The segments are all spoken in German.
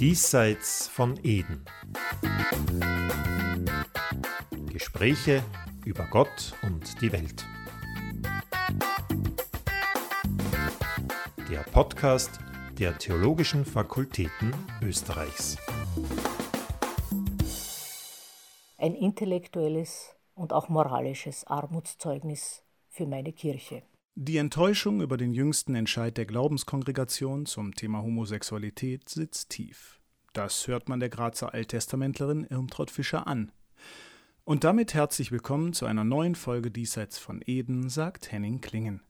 Diesseits von Eden. Gespräche über Gott und die Welt. Der Podcast der Theologischen Fakultäten Österreichs. Ein intellektuelles und auch moralisches Armutszeugnis für meine Kirche. Die Enttäuschung über den jüngsten Entscheid der Glaubenskongregation zum Thema Homosexualität sitzt tief. Das hört man der Grazer Alttestamentlerin Irmtraut Fischer an. Und damit herzlich willkommen zu einer neuen Folge Diesseits von Eden, sagt Henning Klingen.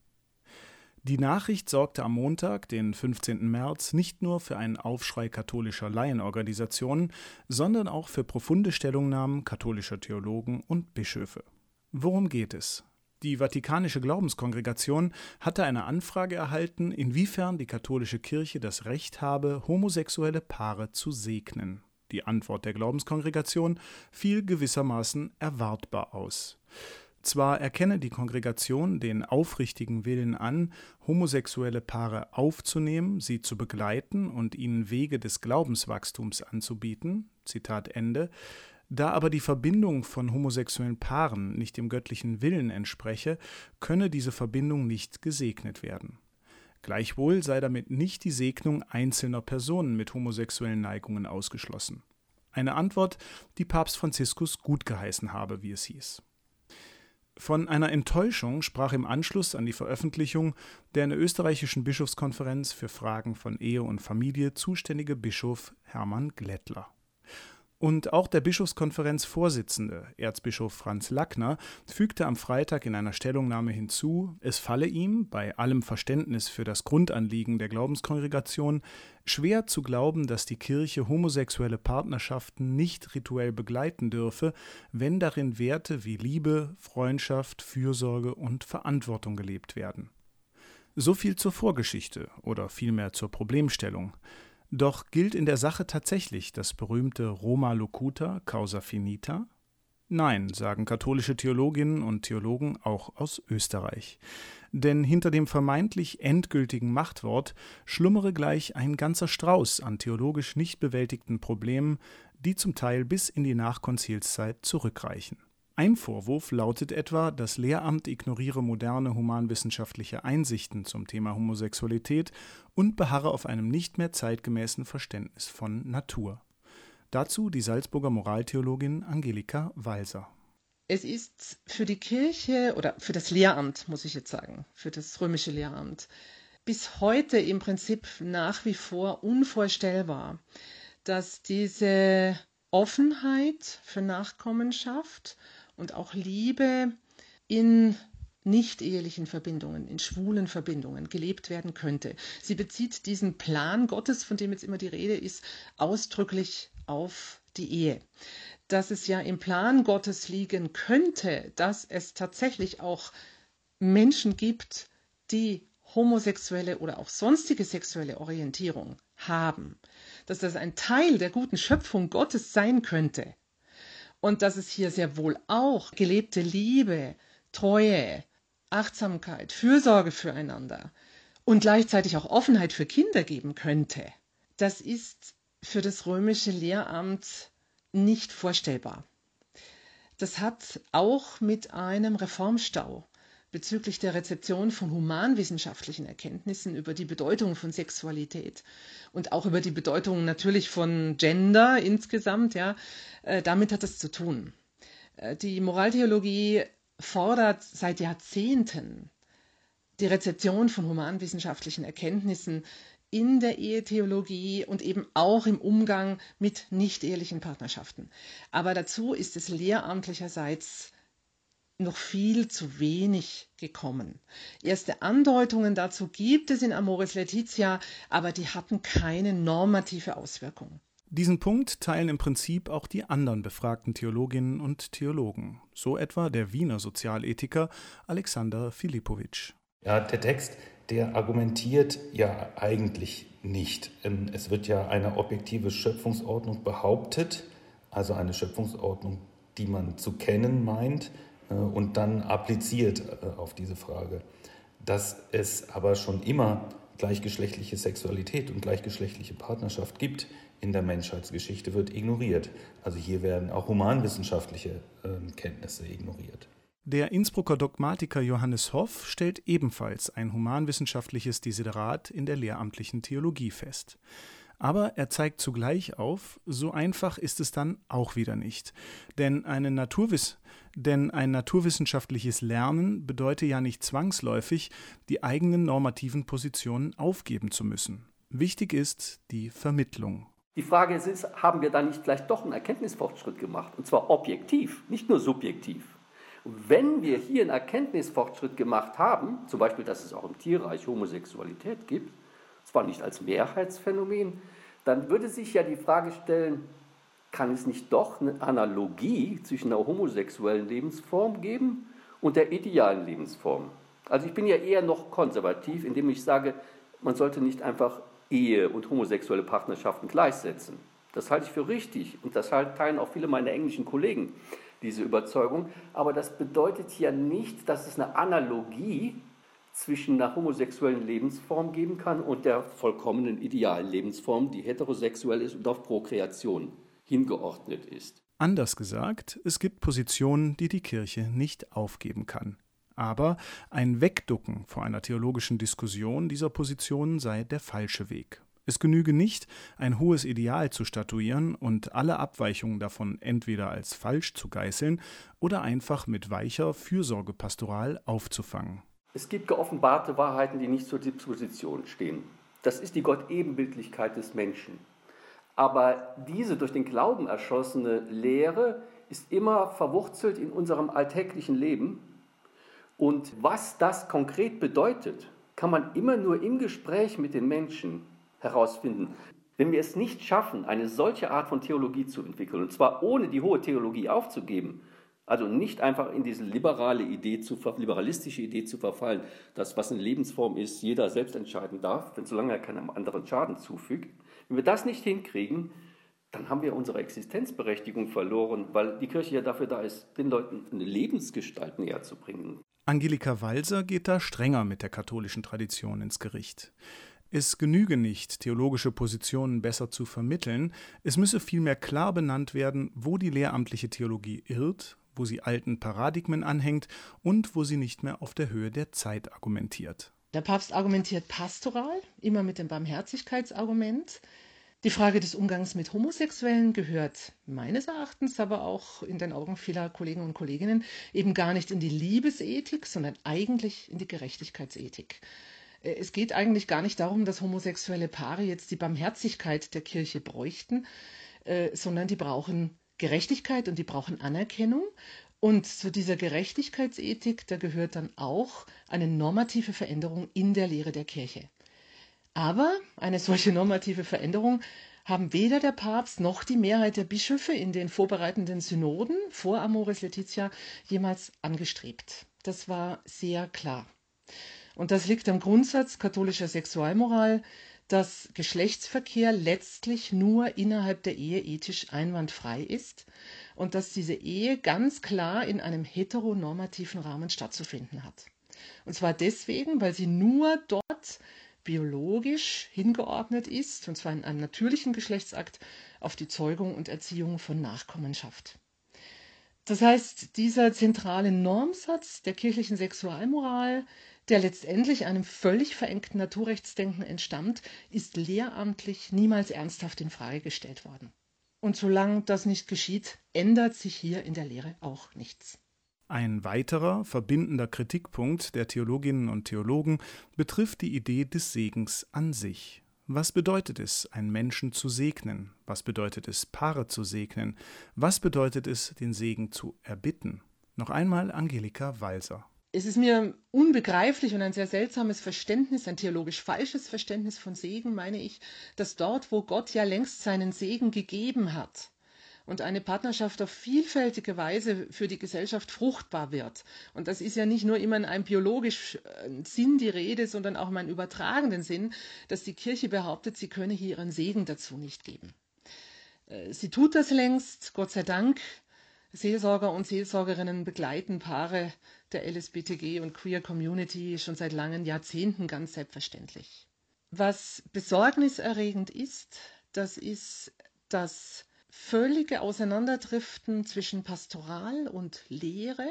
Die Nachricht sorgte am Montag, den 15. März, nicht nur für einen Aufschrei katholischer Laienorganisationen, sondern auch für profunde Stellungnahmen katholischer Theologen und Bischöfe. Worum geht es? Die Vatikanische Glaubenskongregation hatte eine Anfrage erhalten, inwiefern die katholische Kirche das Recht habe, homosexuelle Paare zu segnen. Die Antwort der Glaubenskongregation fiel gewissermaßen erwartbar aus. Zwar erkenne die Kongregation den aufrichtigen Willen an, homosexuelle Paare aufzunehmen, sie zu begleiten und ihnen Wege des Glaubenswachstums anzubieten, Zitat Ende, da aber die Verbindung von homosexuellen Paaren nicht dem göttlichen Willen entspreche, könne diese Verbindung nicht gesegnet werden. Gleichwohl sei damit nicht die Segnung einzelner Personen mit homosexuellen Neigungen ausgeschlossen. Eine Antwort, die Papst Franziskus gut geheißen habe, wie es hieß. Von einer Enttäuschung sprach im Anschluss an die Veröffentlichung der in der österreichischen Bischofskonferenz für Fragen von Ehe und Familie zuständige Bischof Hermann Glättler. Und auch der Bischofskonferenzvorsitzende, Erzbischof Franz Lackner, fügte am Freitag in einer Stellungnahme hinzu, es falle ihm, bei allem Verständnis für das Grundanliegen der Glaubenskongregation, schwer zu glauben, dass die Kirche homosexuelle Partnerschaften nicht rituell begleiten dürfe, wenn darin Werte wie Liebe, Freundschaft, Fürsorge und Verantwortung gelebt werden. So viel zur Vorgeschichte oder vielmehr zur Problemstellung. Doch gilt in der Sache tatsächlich das berühmte Roma locuta causa finita? Nein, sagen katholische Theologinnen und Theologen auch aus Österreich. Denn hinter dem vermeintlich endgültigen Machtwort schlummere gleich ein ganzer Strauß an theologisch nicht bewältigten Problemen, die zum Teil bis in die Nachkonzilszeit zurückreichen. Ein Vorwurf lautet etwa, das Lehramt ignoriere moderne humanwissenschaftliche Einsichten zum Thema Homosexualität und beharre auf einem nicht mehr zeitgemäßen Verständnis von Natur. Dazu die Salzburger Moraltheologin Angelika Walser. Es ist für die Kirche oder für das Lehramt, muss ich jetzt sagen, für das römische Lehramt, bis heute im Prinzip nach wie vor unvorstellbar, dass diese Offenheit für Nachkommenschaft und auch Liebe in nicht-ehelichen Verbindungen, in schwulen Verbindungen gelebt werden könnte. Sie bezieht diesen Plan Gottes, von dem jetzt immer die Rede ist, ausdrücklich auf die Ehe. Dass es ja im Plan Gottes liegen könnte, dass es tatsächlich auch Menschen gibt, die homosexuelle oder auch sonstige sexuelle Orientierung haben, dass das ein Teil der guten Schöpfung Gottes sein könnte, und dass es hier sehr wohl auch gelebte Liebe, Treue, Achtsamkeit, Fürsorge füreinander und gleichzeitig auch Offenheit für Kinder geben könnte, das ist für das römische Lehramt nicht vorstellbar. Das hat auch mit einem Reformstau bezüglich der Rezeption von humanwissenschaftlichen Erkenntnissen über die Bedeutung von Sexualität und auch über die Bedeutung natürlich von Gender insgesamt, ja, äh, damit hat es zu tun. Äh, die Moraltheologie fordert seit Jahrzehnten die Rezeption von humanwissenschaftlichen Erkenntnissen in der Ehetheologie und eben auch im Umgang mit nicht-ehelichen Partnerschaften. Aber dazu ist es lehramtlicherseits noch viel zu wenig gekommen. Erste Andeutungen dazu gibt es in Amoris Laetitia, aber die hatten keine normative Auswirkung. Diesen Punkt teilen im Prinzip auch die anderen befragten Theologinnen und Theologen, so etwa der Wiener Sozialethiker Alexander Filipowitsch. Ja, der Text, der argumentiert ja eigentlich nicht. Es wird ja eine objektive Schöpfungsordnung behauptet, also eine Schöpfungsordnung, die man zu kennen meint, und dann appliziert äh, auf diese Frage. Dass es aber schon immer gleichgeschlechtliche Sexualität und gleichgeschlechtliche Partnerschaft gibt in der Menschheitsgeschichte, wird ignoriert. Also hier werden auch humanwissenschaftliche äh, Kenntnisse ignoriert. Der Innsbrucker Dogmatiker Johannes Hoff stellt ebenfalls ein humanwissenschaftliches Desiderat in der lehramtlichen Theologie fest. Aber er zeigt zugleich auf, so einfach ist es dann auch wieder nicht. Denn, Naturwiss denn ein naturwissenschaftliches Lernen bedeutet ja nicht zwangsläufig, die eigenen normativen Positionen aufgeben zu müssen. Wichtig ist die Vermittlung. Die Frage ist, haben wir da nicht vielleicht doch einen Erkenntnisfortschritt gemacht? Und zwar objektiv, nicht nur subjektiv. Wenn wir hier einen Erkenntnisfortschritt gemacht haben, zum Beispiel, dass es auch im Tierreich Homosexualität gibt, zwar nicht als Mehrheitsphänomen, dann würde sich ja die Frage stellen, kann es nicht doch eine Analogie zwischen einer homosexuellen Lebensform geben und der idealen Lebensform? Also ich bin ja eher noch konservativ, indem ich sage, man sollte nicht einfach Ehe und homosexuelle Partnerschaften gleichsetzen. Das halte ich für richtig und das teilen auch viele meiner englischen Kollegen diese Überzeugung. Aber das bedeutet ja nicht, dass es eine Analogie zwischen einer homosexuellen Lebensform geben kann und der vollkommenen idealen Lebensform, die heterosexuell ist und auf Prokreation hingeordnet ist. Anders gesagt, es gibt Positionen, die die Kirche nicht aufgeben kann. Aber ein Wegducken vor einer theologischen Diskussion dieser Positionen sei der falsche Weg. Es genüge nicht, ein hohes Ideal zu statuieren und alle Abweichungen davon entweder als falsch zu geißeln oder einfach mit weicher Fürsorgepastoral aufzufangen. Es gibt geoffenbarte Wahrheiten, die nicht zur Disposition stehen. Das ist die Gottebenbildlichkeit des Menschen. Aber diese durch den Glauben erschossene Lehre ist immer verwurzelt in unserem alltäglichen Leben. Und was das konkret bedeutet, kann man immer nur im Gespräch mit den Menschen herausfinden. Wenn wir es nicht schaffen, eine solche Art von Theologie zu entwickeln, und zwar ohne die hohe Theologie aufzugeben, also nicht einfach in diese liberale Idee zu, liberalistische Idee zu verfallen, dass was eine Lebensform ist, jeder selbst entscheiden darf, wenn solange er keinem anderen Schaden zufügt. Wenn wir das nicht hinkriegen, dann haben wir unsere Existenzberechtigung verloren, weil die Kirche ja dafür da ist, den Leuten eine Lebensgestalt näher zu bringen. Angelika Walser geht da strenger mit der katholischen Tradition ins Gericht. Es genüge nicht, theologische Positionen besser zu vermitteln, es müsse vielmehr klar benannt werden, wo die lehramtliche Theologie irrt, wo sie alten Paradigmen anhängt und wo sie nicht mehr auf der Höhe der Zeit argumentiert. Der Papst argumentiert pastoral, immer mit dem Barmherzigkeitsargument. Die Frage des Umgangs mit Homosexuellen gehört meines Erachtens aber auch in den Augen vieler Kollegen und Kolleginnen eben gar nicht in die Liebesethik, sondern eigentlich in die Gerechtigkeitsethik. Äh, es geht eigentlich gar nicht darum, dass homosexuelle Paare jetzt die Barmherzigkeit der Kirche bräuchten, äh, sondern die brauchen Gerechtigkeit und die brauchen Anerkennung. Und zu dieser Gerechtigkeitsethik, da gehört dann auch eine normative Veränderung in der Lehre der Kirche. Aber eine solche normative Veränderung haben weder der Papst noch die Mehrheit der Bischöfe in den vorbereitenden Synoden vor Amoris Laetitia jemals angestrebt. Das war sehr klar. Und das liegt am Grundsatz katholischer Sexualmoral, dass Geschlechtsverkehr letztlich nur innerhalb der Ehe ethisch einwandfrei ist und dass diese Ehe ganz klar in einem heteronormativen Rahmen stattzufinden hat. Und zwar deswegen, weil sie nur dort biologisch hingeordnet ist, und zwar in einem natürlichen Geschlechtsakt, auf die Zeugung und Erziehung von Nachkommenschaft. Das heißt, dieser zentrale Normsatz der kirchlichen Sexualmoral der letztendlich einem völlig verengten Naturrechtsdenken entstammt, ist lehramtlich niemals ernsthaft in Frage gestellt worden. Und solange das nicht geschieht, ändert sich hier in der Lehre auch nichts. Ein weiterer verbindender Kritikpunkt der Theologinnen und Theologen betrifft die Idee des Segens an sich. Was bedeutet es, einen Menschen zu segnen? Was bedeutet es, Paare zu segnen? Was bedeutet es, den Segen zu erbitten? Noch einmal Angelika Walser es ist mir unbegreiflich und ein sehr seltsames Verständnis, ein theologisch falsches Verständnis von Segen, meine ich, dass dort, wo Gott ja längst seinen Segen gegeben hat und eine Partnerschaft auf vielfältige Weise für die Gesellschaft fruchtbar wird. Und das ist ja nicht nur immer in einem biologischen äh, Sinn die Rede, sondern auch in einem übertragenen Sinn, dass die Kirche behauptet, sie könne hier ihren Segen dazu nicht geben. Äh, sie tut das längst, Gott sei Dank. Seelsorger und Seelsorgerinnen begleiten Paare der LSBTG und Queer Community schon seit langen Jahrzehnten ganz selbstverständlich. Was besorgniserregend ist, das ist das völlige Auseinanderdriften zwischen Pastoral und Lehre.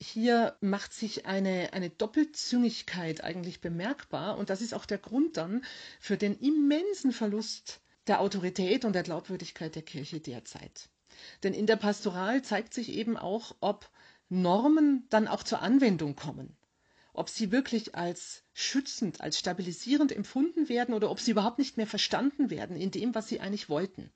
Hier macht sich eine, eine Doppelzüngigkeit eigentlich bemerkbar und das ist auch der Grund dann für den immensen Verlust der Autorität und der Glaubwürdigkeit der Kirche derzeit. Denn in der Pastoral zeigt sich eben auch, ob Normen dann auch zur Anwendung kommen. Ob sie wirklich als schützend, als stabilisierend empfunden werden oder ob sie überhaupt nicht mehr verstanden werden in dem, was sie eigentlich wollten.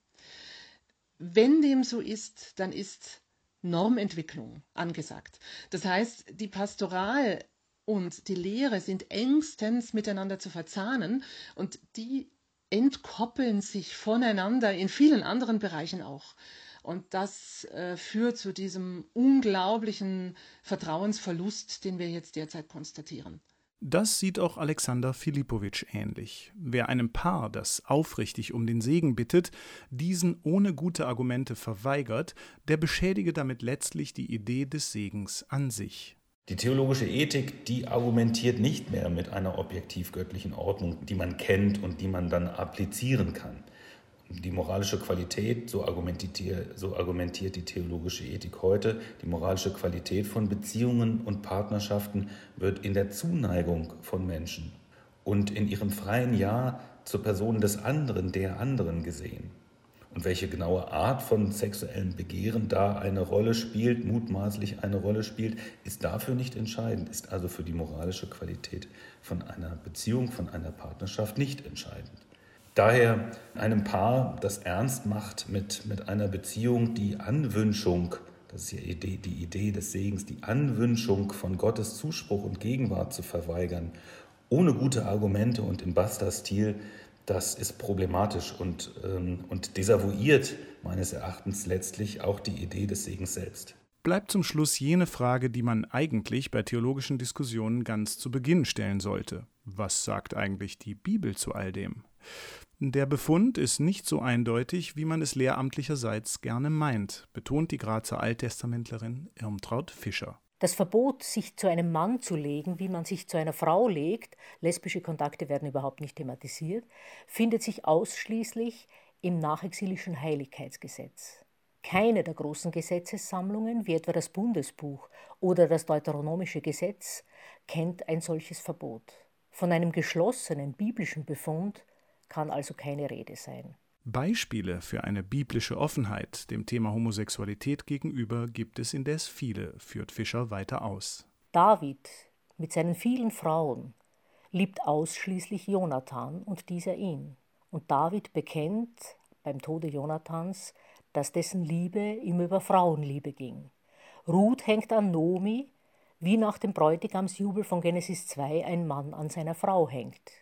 Wenn dem so ist, dann ist Normentwicklung angesagt. Das heißt, die Pastoral und die Lehre sind engstens miteinander zu verzahnen und die entkoppeln sich voneinander in vielen anderen Bereichen auch. Und das äh, führt zu diesem unglaublichen Vertrauensverlust, den wir jetzt derzeit konstatieren. Das sieht auch Alexander Filipowitsch ähnlich. Wer einem Paar, das aufrichtig um den Segen bittet, diesen ohne gute Argumente verweigert, der beschädige damit letztlich die Idee des Segens an sich. Die theologische Ethik, die argumentiert nicht mehr mit einer objektiv göttlichen Ordnung, die man kennt und die man dann applizieren kann. Die moralische Qualität, so argumentiert, so argumentiert die theologische Ethik heute, die moralische Qualität von Beziehungen und Partnerschaften wird in der Zuneigung von Menschen und in ihrem freien Ja zur Person des anderen, der anderen gesehen. Und welche genaue Art von sexuellem Begehren da eine Rolle spielt, mutmaßlich eine Rolle spielt, ist dafür nicht entscheidend, ist also für die moralische Qualität von einer Beziehung, von einer Partnerschaft nicht entscheidend. Daher einem Paar, das ernst macht mit, mit einer Beziehung, die Anwünschung, das ist die Idee, die Idee des Segens, die Anwünschung von Gottes Zuspruch und Gegenwart zu verweigern, ohne gute Argumente und im Basta-Stil, das ist problematisch und, ähm, und desavouiert meines Erachtens letztlich auch die Idee des Segens selbst. Bleibt zum Schluss jene Frage, die man eigentlich bei theologischen Diskussionen ganz zu Beginn stellen sollte. Was sagt eigentlich die Bibel zu all dem? Der Befund ist nicht so eindeutig, wie man es lehramtlicherseits gerne meint, betont die Grazer Alttestamentlerin Irmtraut Fischer. Das Verbot, sich zu einem Mann zu legen, wie man sich zu einer Frau legt, lesbische Kontakte werden überhaupt nicht thematisiert, findet sich ausschließlich im nachexilischen Heiligkeitsgesetz. Keine der großen Gesetzessammlungen, wie etwa das Bundesbuch oder das Deuteronomische Gesetz, kennt ein solches Verbot. Von einem geschlossenen biblischen Befund kann also keine Rede sein. Beispiele für eine biblische Offenheit dem Thema Homosexualität gegenüber gibt es indes viele, führt Fischer weiter aus. David mit seinen vielen Frauen liebt ausschließlich Jonathan und dieser ihn. Und David bekennt beim Tode Jonathans, dass dessen Liebe ihm über Frauenliebe ging. Ruth hängt an Nomi, wie nach dem Bräutigamsjubel von Genesis 2 ein Mann an seiner Frau hängt.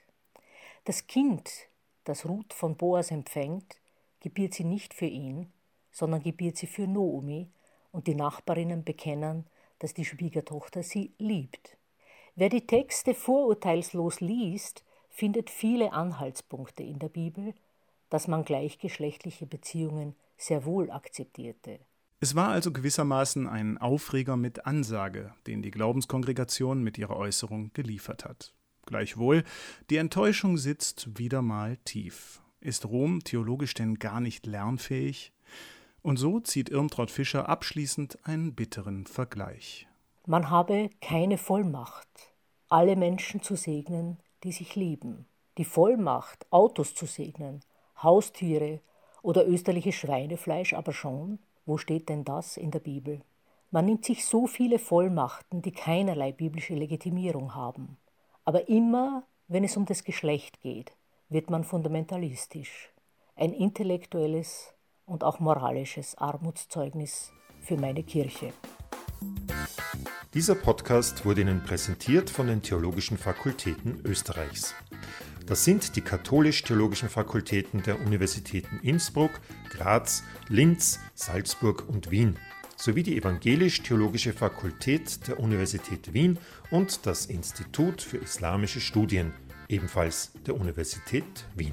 Das Kind das Ruth von Boas empfängt, gebiert sie nicht für ihn, sondern gebiert sie für Noomi, und die Nachbarinnen bekennen, dass die Schwiegertochter sie liebt. Wer die Texte vorurteilslos liest, findet viele Anhaltspunkte in der Bibel, dass man gleichgeschlechtliche Beziehungen sehr wohl akzeptierte. Es war also gewissermaßen ein Aufreger mit Ansage, den die Glaubenskongregation mit ihrer Äußerung geliefert hat. Gleichwohl, die Enttäuschung sitzt wieder mal tief. Ist Rom theologisch denn gar nicht lernfähig? Und so zieht Irmtraut Fischer abschließend einen bitteren Vergleich. Man habe keine Vollmacht, alle Menschen zu segnen, die sich lieben. Die Vollmacht, Autos zu segnen, Haustiere oder österliches Schweinefleisch aber schon. Wo steht denn das in der Bibel? Man nimmt sich so viele Vollmachten, die keinerlei biblische Legitimierung haben. Aber immer, wenn es um das Geschlecht geht, wird man fundamentalistisch. Ein intellektuelles und auch moralisches Armutszeugnis für meine Kirche. Dieser Podcast wurde Ihnen präsentiert von den Theologischen Fakultäten Österreichs. Das sind die katholisch-theologischen Fakultäten der Universitäten Innsbruck, Graz, Linz, Salzburg und Wien sowie die Evangelisch-Theologische Fakultät der Universität Wien und das Institut für Islamische Studien, ebenfalls der Universität Wien.